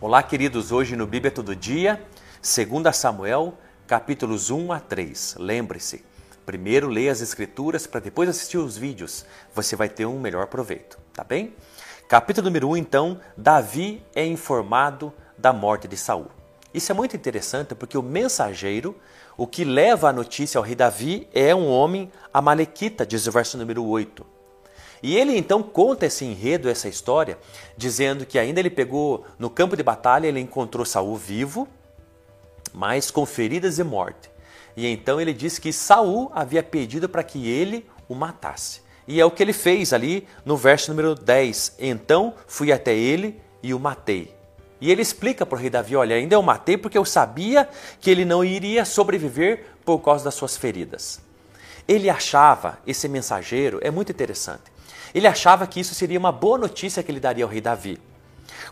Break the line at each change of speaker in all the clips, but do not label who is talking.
Olá, queridos, hoje no Bíblia Todo Dia, 2 Samuel, capítulos 1 a 3. Lembre-se, primeiro leia as escrituras para depois assistir os vídeos, você vai ter um melhor proveito, tá bem? Capítulo número 1, então, Davi é informado da morte de Saul. Isso é muito interessante porque o mensageiro, o que leva a notícia ao rei Davi, é um homem amalequita, diz o verso número 8. E ele então conta esse enredo, essa história, dizendo que ainda ele pegou no campo de batalha, ele encontrou Saul vivo, mas com feridas e morte. E então ele diz que Saul havia pedido para que ele o matasse. E é o que ele fez ali no verso número 10. Então fui até ele e o matei. E ele explica para o rei Davi: Olha, ainda eu matei porque eu sabia que ele não iria sobreviver por causa das suas feridas. Ele achava, esse mensageiro, é muito interessante, ele achava que isso seria uma boa notícia que ele daria ao rei Davi.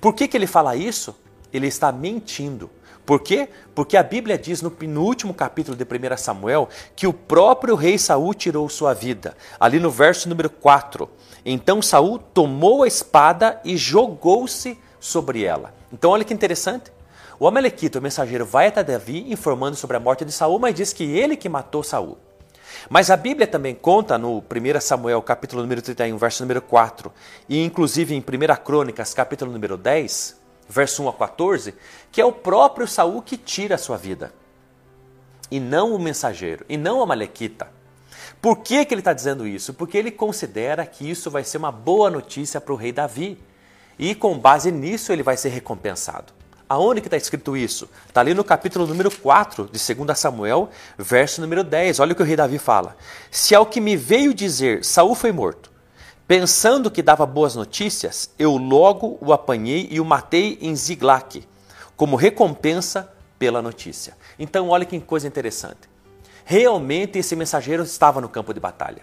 Por que, que ele fala isso? Ele está mentindo. Por quê? Porque a Bíblia diz no, no último capítulo de 1 Samuel que o próprio rei Saul tirou sua vida. Ali no verso número 4. Então Saul tomou a espada e jogou-se sobre ela. Então olha que interessante. O Amalequita, o mensageiro, vai até Davi informando sobre a morte de Saul, mas diz que ele que matou Saul. Mas a Bíblia também conta no 1 Samuel, capítulo número 31, verso número 4, e inclusive em 1 Crônicas, capítulo número 10, verso 1 a 14, que é o próprio Saul que tira a sua vida. E não o mensageiro, e não a Malequita. Por que, que ele está dizendo isso? Porque ele considera que isso vai ser uma boa notícia para o rei Davi. E com base nisso ele vai ser recompensado. Aonde que está escrito isso? Está ali no capítulo número 4 de 2 Samuel, verso número 10. Olha o que o rei Davi fala. Se ao que me veio dizer, Saul foi morto, pensando que dava boas notícias, eu logo o apanhei e o matei em Ziglac, como recompensa pela notícia. Então olha que coisa interessante. Realmente esse mensageiro estava no campo de batalha.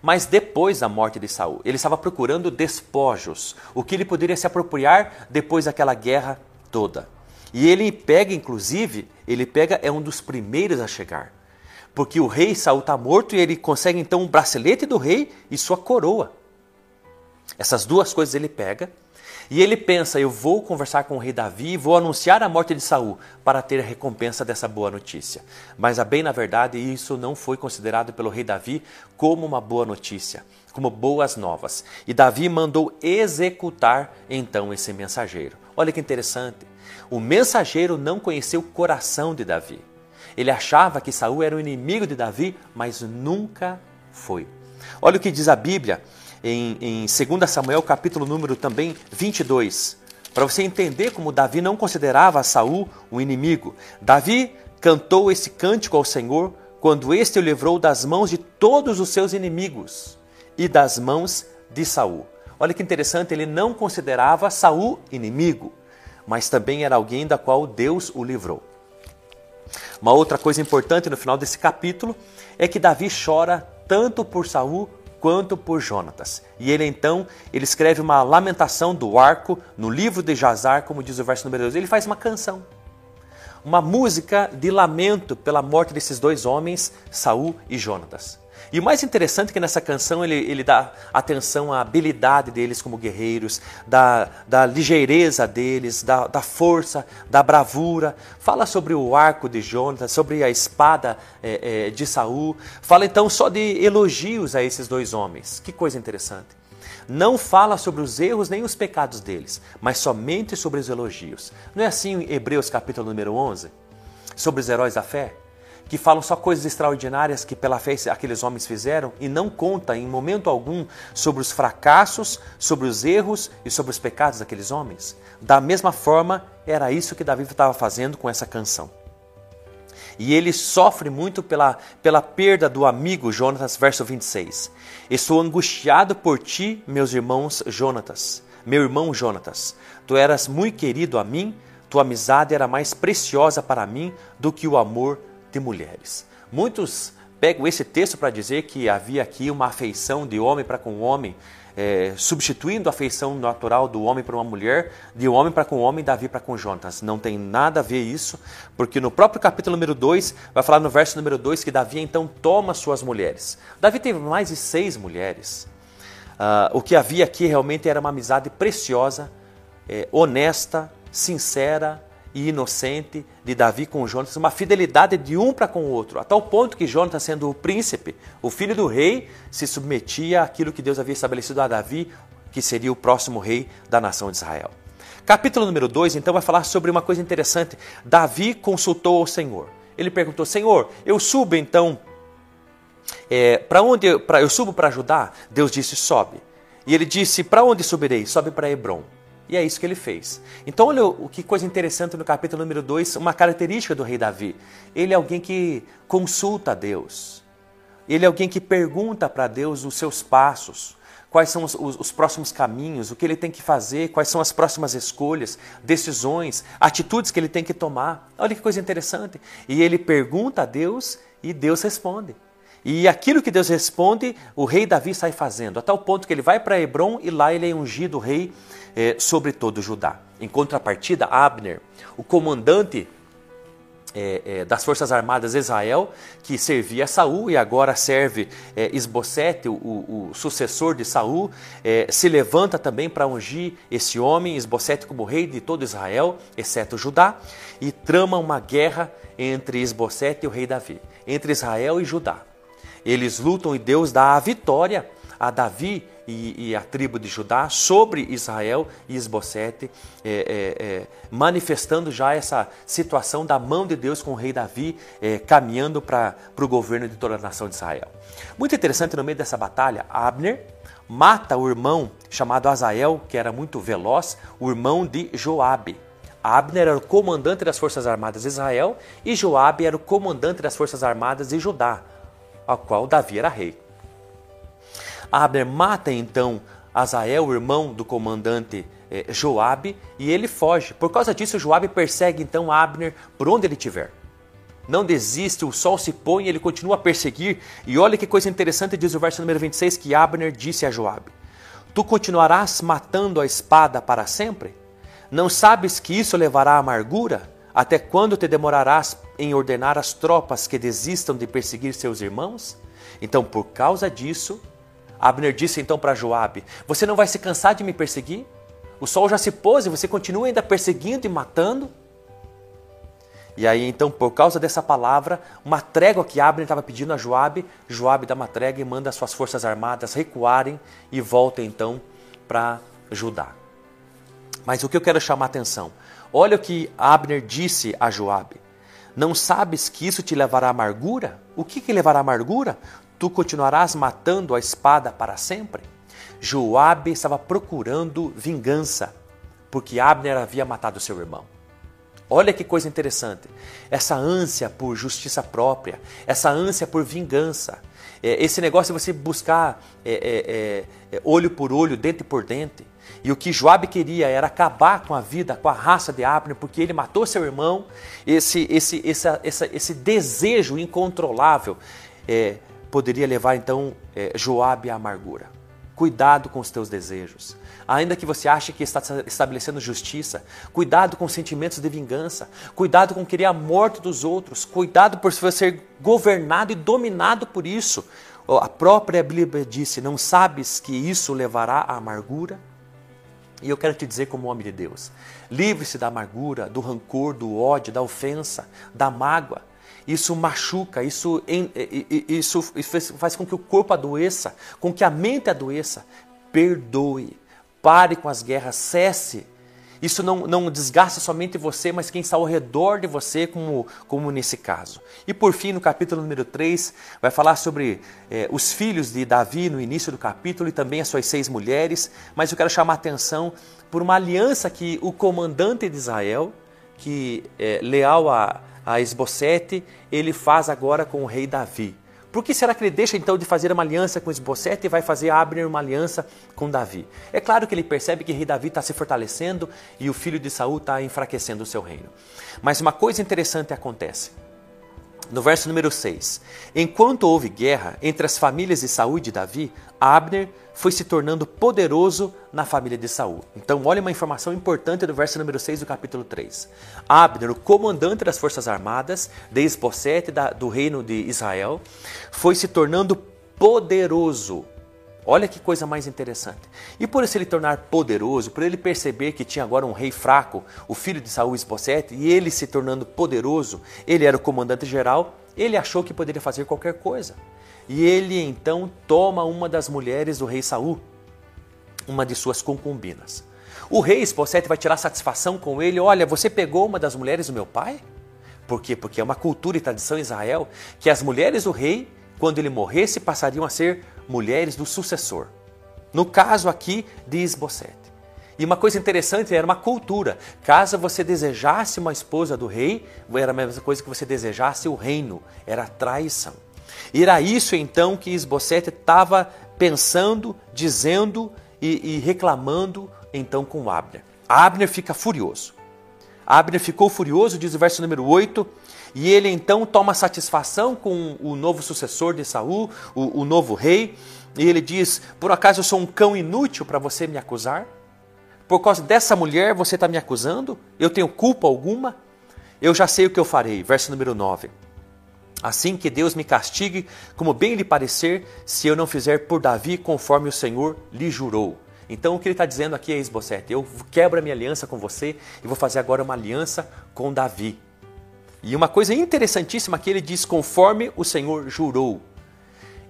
Mas depois da morte de Saul, ele estava procurando despojos, o que ele poderia se apropriar depois daquela guerra toda. E ele pega, inclusive, ele pega, é um dos primeiros a chegar. Porque o rei Saul está morto e ele consegue então um bracelete do rei e sua coroa. Essas duas coisas ele pega e ele pensa: eu vou conversar com o rei Davi vou anunciar a morte de Saul para ter a recompensa dessa boa notícia. Mas a bem na verdade, isso não foi considerado pelo rei Davi como uma boa notícia, como boas novas. E Davi mandou executar então esse mensageiro. Olha que interessante. O mensageiro não conheceu o coração de Davi. Ele achava que Saul era o inimigo de Davi, mas nunca foi. Olha o que diz a Bíblia em, em 2 Samuel, capítulo número também 22. Para você entender como Davi não considerava Saul um inimigo. Davi cantou esse cântico ao Senhor quando este o livrou das mãos de todos os seus inimigos e das mãos de Saul. Olha que interessante, ele não considerava Saul inimigo, mas também era alguém da qual Deus o livrou. Uma outra coisa importante no final desse capítulo é que Davi chora tanto por Saul quanto por Jonatas. E ele então, ele escreve uma lamentação do arco no livro de Jazar, como diz o verso número 2. Ele faz uma canção, uma música de lamento pela morte desses dois homens, Saul e Jonatas. E o mais interessante é que nessa canção ele, ele dá atenção à habilidade deles como guerreiros, da, da ligeireza deles, da, da força, da bravura. Fala sobre o arco de Jonas, sobre a espada é, é, de Saul. Fala então só de elogios a esses dois homens. Que coisa interessante não fala sobre os erros nem os pecados deles, mas somente sobre os elogios. Não é assim em Hebreus capítulo número 11? Sobre os heróis da fé? Que falam só coisas extraordinárias que pela fé aqueles homens fizeram e não conta em momento algum sobre os fracassos, sobre os erros e sobre os pecados daqueles homens. Da mesma forma, era isso que Davi estava fazendo com essa canção. E ele sofre muito pela, pela perda do amigo Jonatas, verso 26. Estou angustiado por ti, meus irmãos Jonatas, meu irmão Jonatas. Tu eras muito querido a mim, tua amizade era mais preciosa para mim do que o amor de mulheres. Muitos pegam esse texto para dizer que havia aqui uma afeição de homem para com homem, é, substituindo a afeição natural do homem para uma mulher, de homem para com homem, Davi para com Jonas. Não tem nada a ver isso, porque no próprio capítulo número 2, vai falar no verso número 2 que Davi então toma suas mulheres. Davi teve mais de seis mulheres. Uh, o que havia aqui realmente era uma amizade preciosa, é, honesta, sincera e inocente de Davi com Jonatas, uma fidelidade de um para com o outro, a tal ponto que Jonatas, sendo o príncipe, o filho do rei, se submetia àquilo que Deus havia estabelecido a Davi, que seria o próximo rei da nação de Israel. Capítulo número 2, então, vai falar sobre uma coisa interessante. Davi consultou o Senhor. Ele perguntou: Senhor, eu subo então é, para onde eu, pra, eu subo para ajudar? Deus disse: sobe. E ele disse: para onde subirei? Sobe para Hebron. E é isso que ele fez. Então, olha o que coisa interessante no capítulo número 2, uma característica do rei Davi. Ele é alguém que consulta a Deus. Ele é alguém que pergunta para Deus os seus passos, quais são os, os, os, próximos caminhos, o que ele tem que fazer, quais são as próximas escolhas, decisões, atitudes que ele tem que tomar. Olha que coisa interessante. E ele pergunta a Deus e Deus responde. E aquilo que Deus responde, o rei Davi sai fazendo, a tal ponto que ele vai para Hebron e lá ele é ungido rei é, sobre todo Judá. Em contrapartida, Abner, o comandante é, é, das Forças Armadas de Israel, que servia Saul e agora serve Esbocete, o, o, sucessor de Saul, se levanta também para ungir esse homem, Esbocete, como rei de todo Israel, exceto Judá, e trama uma guerra entre Esbocete e o rei Davi, entre Israel e Judá. Eles lutam e Deus dá a vitória a Davi e, e a tribo de Judá sobre Israel e Esbocete, é, é, é, manifestando já essa situação da mão de Deus com o rei Davi é, caminhando para o governo de toda a nação de Israel. Muito interessante no meio dessa batalha, Abner mata o irmão chamado Azael, que era muito veloz, o irmão de Joabe. Abner era o comandante das forças armadas de Israel e Joabe era o comandante das forças armadas de Judá, ao qual Davi era rei. Abner mata então Azael, o irmão do comandante eh, Joabe, e ele foge. Por causa disso, Joabe persegue então Abner por onde ele estiver. Não desiste, o sol se põe ele continua a perseguir. E olha que coisa interessante, diz o verso número 26, que Abner disse a Joabe: Tu continuarás matando a espada para sempre? Não sabes que isso levará à amargura? Até quando te demorarás em ordenar às tropas que desistam de perseguir seus irmãos? Então, por causa disso, Abner disse então para Joabe: Você não vai se cansar de me perseguir? O sol já se pôs e você continua ainda perseguindo e matando? E aí então, por causa dessa palavra, uma trégua que Abner estava pedindo a Joabe, Joabe dá uma trégua e manda suas forças armadas recuarem e volta então para Judá. Mas o que eu quero chamar a atenção, olha o que Abner disse a Joabe. Não sabes que isso te levará à amargura? O que, que levará à amargura? Tu continuarás matando a espada para sempre? Joabe estava procurando vingança, porque Abner havia matado seu irmão. Olha que coisa interessante. Essa ânsia por justiça própria, essa ânsia por vingança, é, esse negócio de você buscar é, é, olho por olho, dente por dente. E o que Joabe queria era acabar com a vida, com a raça de Abner, porque ele matou seu irmão. Esse, esse, esse, esse, esse desejo incontrolável é, poderia levar então é, Joabe à amargura. Cuidado com os teus desejos. Ainda que você ache que está estabelecendo justiça, cuidado com sentimentos de vingança, cuidado com querer a morte dos outros, cuidado por ser governado e dominado por isso. A própria Bíblia disse: Não sabes que isso levará à amargura? E eu quero te dizer, como homem de Deus, livre-se da amargura, do rancor, do ódio, da ofensa, da mágoa isso machuca, isso, isso faz com que o corpo adoeça, com que a mente adoeça. Perdoe, pare com as guerras, cesse. Isso não, não desgasta somente você, mas quem está ao redor de você, como, como nesse caso. E por fim, no capítulo número 3, vai falar sobre eh, os filhos de Davi no início do capítulo e também as suas seis mulheres. Mas eu quero chamar a atenção por uma aliança que o comandante de Israel, que é leal a, a Esbocete, ele faz agora com o rei Davi. Por que será que ele deixa então de fazer uma aliança com Esbocete e vai fazer Abner uma aliança com Davi? É claro que ele percebe que rei Davi está se fortalecendo e o filho de Saul está enfraquecendo o seu reino. Mas uma coisa interessante acontece. No verso número 6, enquanto houve guerra entre as famílias de Saul e de Davi, Abner foi se tornando poderoso na família de Saul. Então, olha uma informação importante do verso número 6 do capítulo 3. Abner, o comandante das forças armadas de Esbocete do reino de Israel, foi se tornando poderoso Olha que coisa mais interessante. E por se ele tornar poderoso, por ele perceber que tinha agora um rei fraco, o filho de Saul Esbocete, e ele se tornando poderoso, ele era o comandante geral, ele achou que poderia fazer qualquer coisa. E ele então toma uma das mulheres do rei Saul, uma de suas concubinas. O rei Esbocete vai tirar satisfação com ele, olha, você pegou uma das mulheres do meu pai? Por quê? Porque é uma cultura e tradição em Israel que as mulheres do rei, quando ele morresse, passariam a ser mulheres do sucessor. No caso aqui de Esbocete. E uma coisa interessante era uma cultura. Caso você desejasse uma esposa do rei, era a mesma coisa que você desejasse o reino. Era traição. E era isso então que Esbocete estava pensando, dizendo e, e reclamando então com Abner. Abner fica furioso. Abner ficou furioso, diz o verso número 8, e ele então toma satisfação com o novo sucessor de Saul, o, o novo rei, e ele diz: Por acaso eu sou um cão inútil para você me acusar? Por causa dessa mulher você está me acusando? Eu tenho culpa alguma? Eu já sei o que eu farei. Verso número 9. Assim que Deus me castigue, como bem lhe parecer, se eu não fizer por Davi conforme o Senhor lhe jurou. Então o que ele está dizendo aqui é Esbocete, eu quebro a minha aliança com você e vou fazer agora uma aliança com Davi. E uma coisa interessantíssima que ele diz, conforme o Senhor jurou.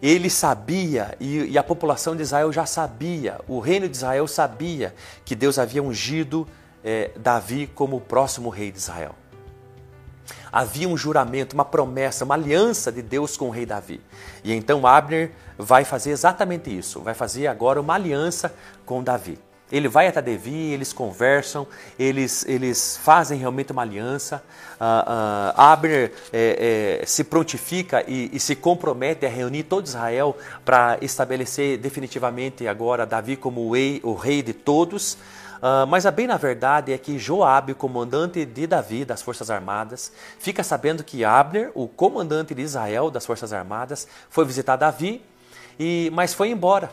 Ele sabia, e, e a população de Israel já sabia, o reino de Israel sabia que Deus havia ungido é, Davi como o próximo rei de Israel. Havia um juramento, uma promessa, uma aliança de Deus com o rei Davi. E então Abner vai fazer exatamente isso, vai fazer agora uma aliança com Davi. Ele vai até Davi, eles conversam, eles, eles fazem realmente uma aliança. Uh, uh, Abner é, é, se prontifica e, e, se compromete a reunir todo Israel para estabelecer definitivamente agora Davi como o rei, o rei de todos. Uh, mas a bem na verdade é que Joabe, comandante de Davi das Forças Armadas, fica sabendo que Abner, o comandante de Israel das Forças Armadas, foi visitar Davi, e mas foi embora.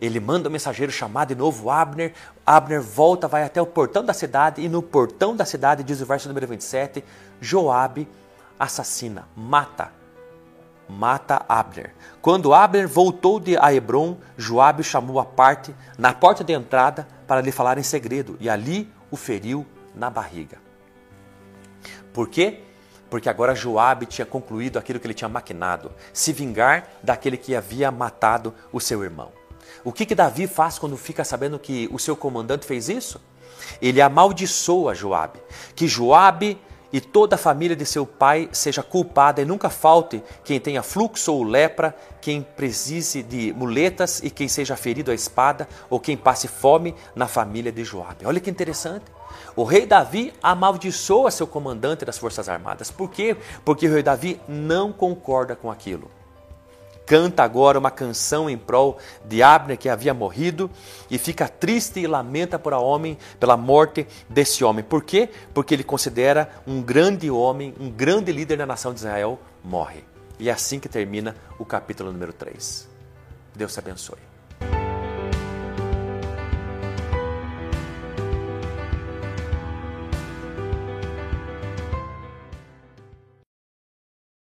Ele manda o mensageiro chamar de novo Abner. Abner volta, vai até o portão da cidade e no portão da cidade, diz o verso número 27, Joabe assassina, mata mata Abner. Quando Abner voltou de a Hebron, Joabe chamou a parte na porta de entrada para lhe falar em segredo e ali o feriu na barriga. Por quê? Porque agora Joabe tinha concluído aquilo que ele tinha maquinado, se vingar daquele que havia matado o seu irmão. O que, que Davi faz quando fica sabendo que o seu comandante fez isso? Ele amaldiçoa Joabe, que Joabe e toda a família de seu pai seja culpada e nunca falte quem tenha fluxo ou lepra, quem precise de muletas e quem seja ferido à espada ou quem passe fome na família de Joabe. Olha que interessante. O rei Davi amaldiçoa seu comandante das forças armadas. Por quê? Porque o rei Davi não concorda com aquilo canta agora uma canção em prol de Abner que havia morrido e fica triste e lamenta por a homem, pela morte desse homem. Por quê? Porque ele considera um grande homem, um grande líder da nação de Israel morre. E é assim que termina o capítulo número 3. Deus te abençoe.